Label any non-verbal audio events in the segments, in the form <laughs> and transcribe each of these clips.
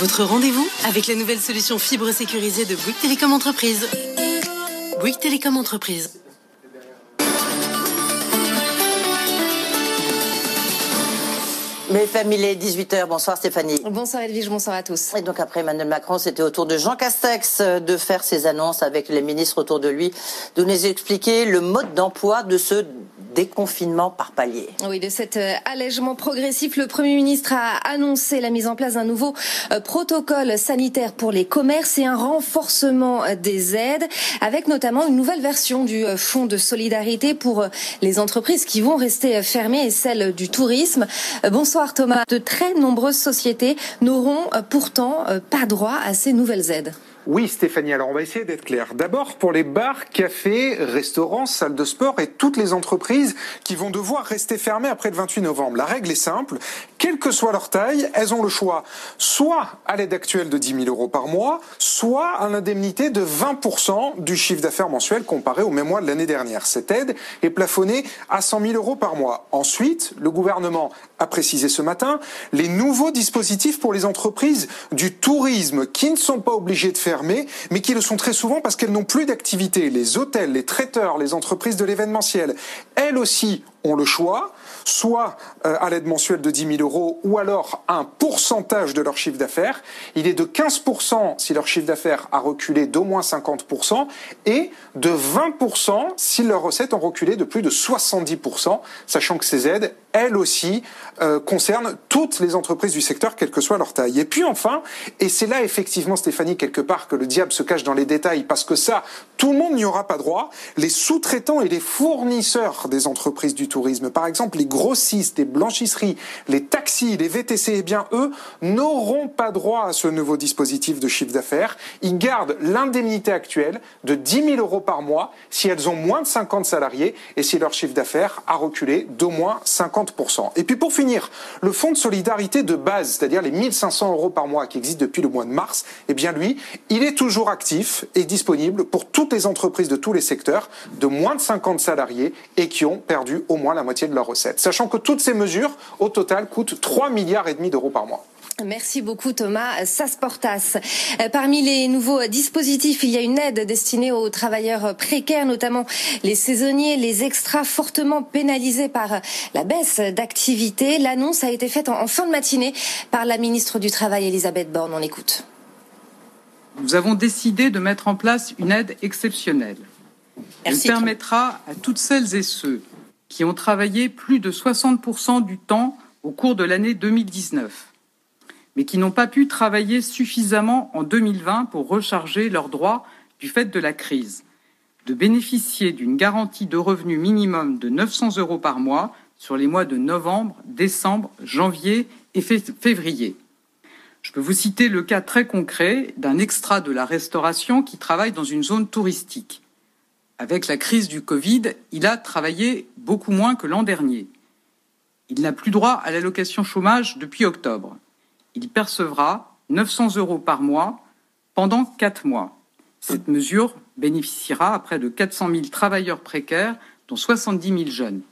Votre rendez-vous avec la nouvelle solution fibre sécurisée de Bouygues Télécom Entreprise. Bouygues Télécom Entreprise. Mes familles, 18h. Bonsoir Stéphanie. Bonsoir Edwige, bonsoir à tous. Et donc après Emmanuel Macron, c'était au tour de Jean Castex de faire ses annonces avec les ministres autour de lui, de nous expliquer le mode d'emploi de ce déconfinement par palier. Oui, de cet euh, allègement progressif, le Premier ministre a annoncé la mise en place d'un nouveau euh, protocole sanitaire pour les commerces et un renforcement euh, des aides, avec notamment une nouvelle version du fonds de solidarité pour les entreprises qui vont rester fermées et celles du tourisme. Bonsoir Thomas. De très nombreuses sociétés n'auront pourtant pas droit à ces nouvelles aides. Oui, Stéphanie, alors on va essayer d'être clair. D'abord, pour les bars, cafés, restaurants, salles de sport et toutes les entreprises qui vont devoir rester fermées après le 28 novembre. La règle est simple, quelle que soit leur taille, elles ont le choix soit à l'aide actuelle de 10 000 euros par mois, soit à l'indemnité de 20% du chiffre d'affaires mensuel comparé au même mois de l'année dernière. Cette aide est plafonnée à 100 000 euros par mois. Ensuite, le gouvernement a précisé ce matin les nouveaux dispositifs pour les entreprises du tourisme qui ne sont pas obligées de faire mais qui le sont très souvent parce qu'elles n'ont plus d'activité. Les hôtels, les traiteurs, les entreprises de l'événementiel, elles aussi ont le choix soit euh, à l'aide mensuelle de 10 000 euros, ou alors un pourcentage de leur chiffre d'affaires. Il est de 15% si leur chiffre d'affaires a reculé d'au moins 50%, et de 20% si leurs recettes ont reculé de plus de 70%, sachant que ces aides, elles aussi, euh, concernent toutes les entreprises du secteur, quelle que soit leur taille. Et puis enfin, et c'est là effectivement, Stéphanie, quelque part, que le diable se cache dans les détails, parce que ça, tout le monde n'y aura pas droit, les sous-traitants et les fournisseurs des entreprises du tourisme, par exemple les grossistes, les blanchisseries, les taxis, les VTC, eh bien eux n'auront pas droit à ce nouveau dispositif de chiffre d'affaires. Ils gardent l'indemnité actuelle de 10 000 euros par mois si elles ont moins de 50 salariés et si leur chiffre d'affaires a reculé d'au moins 50%. Et puis pour finir, le fonds de solidarité de base, c'est-à-dire les 1500 euros par mois qui existent depuis le mois de mars, eh bien lui, il est toujours actif et disponible pour toutes les entreprises de tous les secteurs de moins de 50 salariés et qui ont perdu au moins la moitié de leurs recettes sachant que toutes ces mesures, au total, coûtent 3 milliards et demi d'euros par mois. Merci beaucoup Thomas Sasportas. Euh, parmi les nouveaux dispositifs, il y a une aide destinée aux travailleurs précaires, notamment les saisonniers, les extras fortement pénalisés par la baisse d'activité. L'annonce a été faite en fin de matinée par la ministre du Travail Elisabeth Borne. On écoute. Nous avons décidé de mettre en place une aide exceptionnelle. Elle permettra à toutes celles et ceux qui ont travaillé plus de 60% du temps au cours de l'année 2019, mais qui n'ont pas pu travailler suffisamment en 2020 pour recharger leurs droits du fait de la crise, de bénéficier d'une garantie de revenu minimum de 900 euros par mois sur les mois de novembre, décembre, janvier et février. Je peux vous citer le cas très concret d'un extra de la restauration qui travaille dans une zone touristique. Avec la crise du Covid, il a travaillé beaucoup moins que l'an dernier. Il n'a plus droit à l'allocation chômage depuis octobre. Il percevra 900 euros par mois pendant quatre mois. Cette mesure bénéficiera à près de 400 000 travailleurs précaires, dont 70 000 jeunes.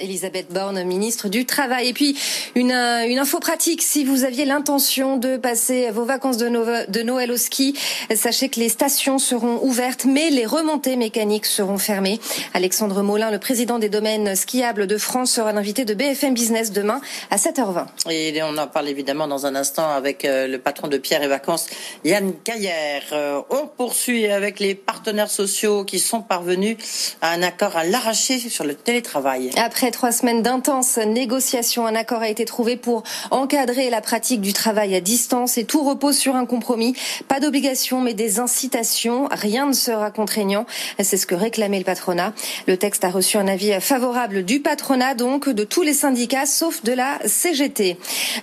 Elisabeth Borne, ministre du Travail. Et puis, une, euh, une info pratique. Si vous aviez l'intention de passer vos vacances de, de, Noël au ski, sachez que les stations seront ouvertes, mais les remontées mécaniques seront fermées. Alexandre Molin, le président des domaines skiables de France, sera l'invité de BFM Business demain à 7h20. Et on en parle évidemment dans un instant avec euh, le patron de Pierre et Vacances, Yann Caillère. Euh, on poursuit avec les partenaires sociaux qui sont parvenus à un accord à l'arraché sur le télétravail. Après trois semaines d'intenses négociations, un accord a été trouvé pour encadrer la pratique du travail à distance et tout repose sur un compromis. Pas d'obligation, mais des incitations. Rien ne sera contraignant. C'est ce que réclamait le patronat. Le texte a reçu un avis favorable du patronat, donc de tous les syndicats, sauf de la CGT.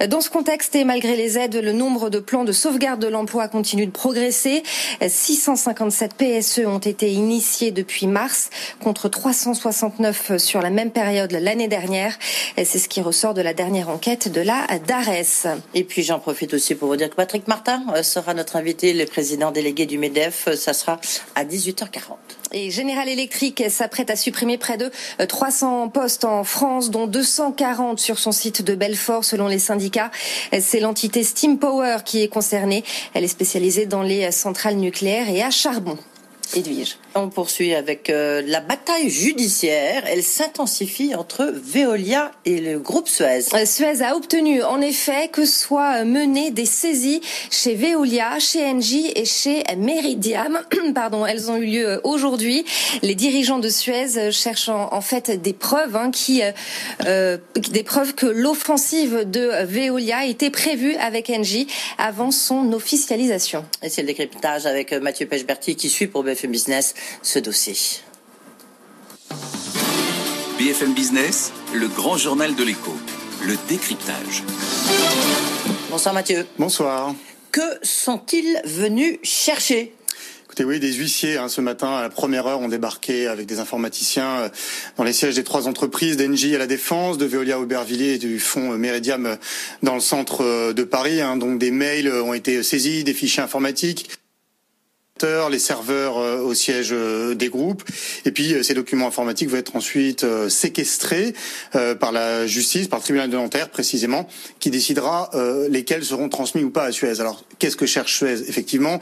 Dans ce contexte et malgré les aides, le nombre de plans de sauvegarde de l'emploi continue de progresser. 657 PSE ont été initiés depuis mars contre 369 sur la même période l'année dernière. C'est ce qui ressort de la dernière enquête de la DARES. Et puis j'en profite aussi pour vous dire que Patrick Martin euh, sera notre invité, le président délégué du MEDEF. Ça sera à 18h40. Et General Electric s'apprête à supprimer près de 300 euh, postes en France, dont 240 sur son site de Belfort, selon les syndicats. C'est l'entité Steam Power qui est concernée. Elle est spécialisée dans les centrales nucléaires et à charbon. Edwige. On poursuit avec euh, la bataille judiciaire. Elle s'intensifie entre Veolia et le groupe Suez. Euh, Suez a obtenu en effet que soient menées des saisies chez Veolia, chez Engie et chez Meridiam. <clears throat> Pardon, elles ont eu lieu aujourd'hui. Les dirigeants de Suez cherchent en, fait des preuves hein, qui, euh, des preuves que l'offensive de Veolia était prévue avec Engie avant son officialisation. Et c'est le décryptage avec Mathieu Pechberti qui suit pour BFM Business ce dossier. BFM Business, le grand journal de l'écho, le décryptage. Bonsoir Mathieu. Bonsoir. Que sont-ils venus chercher? Écoutez, oui, des huissiers hein, ce matin à la première heure ont débarqué avec des informaticiens euh, dans les sièges des trois entreprises d'Engie à la Défense, de Veolia Aubervilliers et du fonds Meridiam euh, dans le centre euh, de Paris. Hein. Donc des mails ont été saisis, des fichiers informatiques les serveurs euh, au siège euh, des groupes, et puis euh, ces documents informatiques vont être ensuite séquestrés par la justice, par le tribunal de Nanterre précisément, qui décidera lesquels seront transmis ou pas à Suez. Alors qu'est-ce que cherche Suez Effectivement,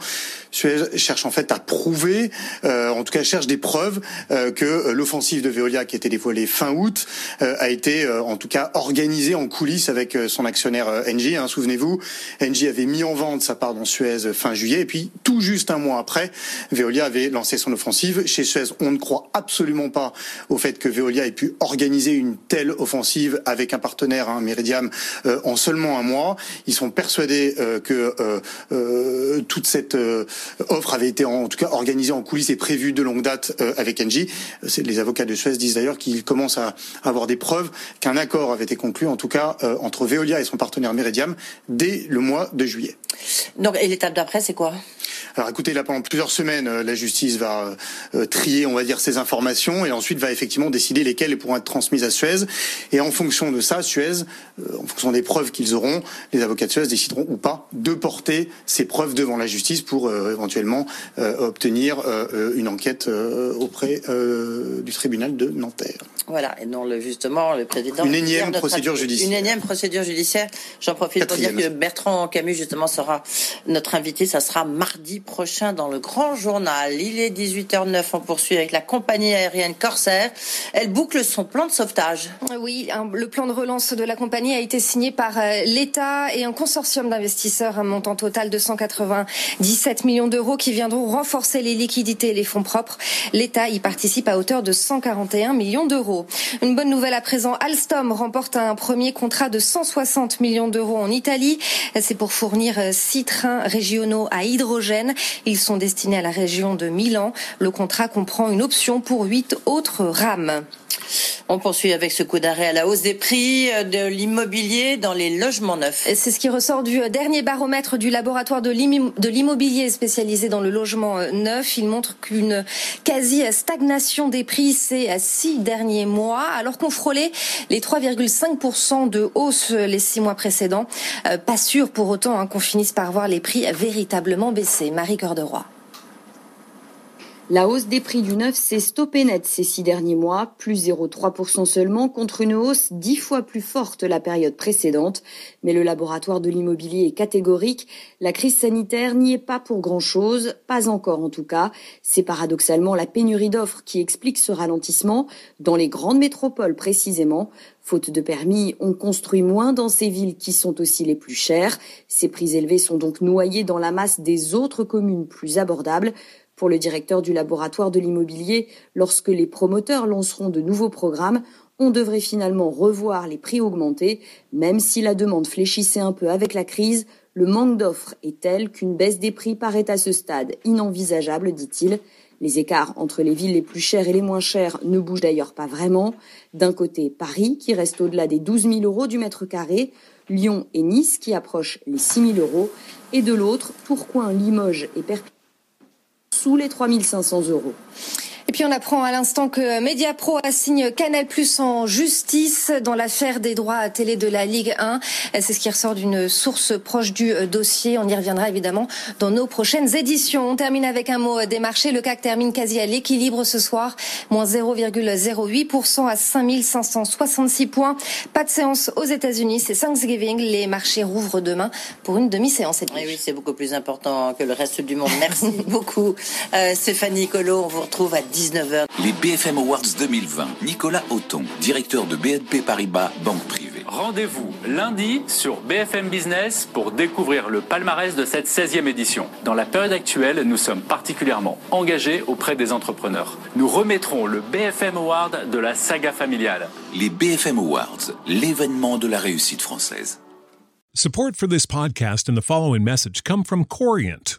Suez cherche en fait à prouver, en tout cas cherche des preuves que l'offensive de Veolia qui a été dévoilée fin août a été en tout cas organisée en coulisses avec son actionnaire Engie. Hein, Souvenez-vous, Engie avait mis en vente sa part dans Suez fin juillet, et puis tout juste un mois après, Veolia avait lancé son offensive. Chez Suez, on ne croit absolument pas au fait que Veolia ait pu organiser une telle offensive avec un partenaire, hein, Meridiam, euh, en seulement un mois. Ils sont persuadés euh, que euh, toute cette offre avait été en, tout cas organisée en coulisses et prévue de longue date avec Engie. Les avocats de Suez disent d'ailleurs qu'ils commencent à avoir des preuves qu'un accord avait été conclu, en tout cas entre Veolia et son partenaire Meridiam, dès le mois de juillet. Donc, et l'étape d'après, c'est quoi? Alors écoutez, là pendant plusieurs semaines, euh, la justice va euh, trier, on va dire, ces informations et ensuite va effectivement décider lesquelles pourront être transmises à Suez. Et en fonction de ça, Suez, euh, en fonction des preuves qu'ils auront, les avocats de Suez décideront ou pas de porter ces preuves devant la justice pour éventuellement obtenir une enquête auprès du tribunal de Nanterre. Voilà, et non le, justement le président. Une énième procédure judiciaire. Une énième procédure judiciaire. J'en profite pour dire que Bertrand Camus justement sera notre invité. Ça sera mardi prochain dans le Grand Journal. Il est 18h09. On poursuit avec la compagnie aérienne Corsair. Elle boucle son plan de sauvetage. Oui, le plan de relance de la compagnie a été signé par euh, l'État et un consortium d'investisseurs, un montant total de 197 millions d'euros qui viendront renforcer les liquidités et les fonds propres. L'État y participe à hauteur de 141 millions d'euros. Une bonne nouvelle à présent, Alstom remporte un premier contrat de 160 millions d'euros en Italie. C'est pour fournir euh, six trains régionaux à hydrogène. Ils sont destinés à la région de Milan. Le contrat comprend une option pour huit autres rames. On poursuit avec ce coup d'arrêt à la hausse des prix euh, de l'immobilier dans les logements neufs. C'est ce qui ressort du euh, dernier baromètre du laboratoire de l'immobilier spécialisé dans le logement euh, neuf. Il montre qu'une quasi-stagnation des prix ces six derniers mois, alors qu'on frôlait les 3,5% de hausse les six mois précédents. Pas sûr pour autant hein, qu'on finisse par voir les prix véritablement baisser. Marie Cœur de Roi. La hausse des prix du neuf s'est stoppée net ces six derniers mois, plus 0,3% seulement, contre une hausse dix fois plus forte la période précédente. Mais le laboratoire de l'immobilier est catégorique. La crise sanitaire n'y est pas pour grand-chose, pas encore en tout cas. C'est paradoxalement la pénurie d'offres qui explique ce ralentissement, dans les grandes métropoles précisément. Faute de permis, on construit moins dans ces villes qui sont aussi les plus chères. Ces prix élevés sont donc noyés dans la masse des autres communes plus abordables. Pour le directeur du laboratoire de l'immobilier, lorsque les promoteurs lanceront de nouveaux programmes, on devrait finalement revoir les prix augmentés, même si la demande fléchissait un peu avec la crise, le manque d'offres est tel qu'une baisse des prix paraît à ce stade inenvisageable, dit-il. Les écarts entre les villes les plus chères et les moins chères ne bougent d'ailleurs pas vraiment. D'un côté, Paris, qui reste au-delà des 12 000 euros du mètre carré, Lyon et Nice, qui approchent les 6 000 euros, et de l'autre, Tourcoing, Limoges et Perpignan sous les 3500 euros. Et puis on apprend à l'instant que Mediapro assigne Canal Plus en justice dans l'affaire des droits à télé de la Ligue 1. C'est ce qui ressort d'une source proche du euh, dossier. On y reviendra évidemment dans nos prochaines éditions. On termine avec un mot des marchés. Le CAC termine quasi à l'équilibre ce soir, moins 0,08% à 5566 points. Pas de séance aux États-Unis, c'est Thanksgiving. Les marchés rouvrent demain pour une demi-séance. Oui, oui, c'est beaucoup plus important que le reste du monde. Merci <laughs> beaucoup, euh, Stéphanie Colo. On vous retrouve à 19h. Les BFM Awards 2020. Nicolas Auton, directeur de BNP Paribas, banque privée. Rendez-vous lundi sur BFM Business pour découvrir le palmarès de cette 16e édition. Dans la période actuelle, nous sommes particulièrement engagés auprès des entrepreneurs. Nous remettrons le BFM Award de la saga familiale. Les BFM Awards, l'événement de la réussite française. Support for this podcast and the following message come from Corient.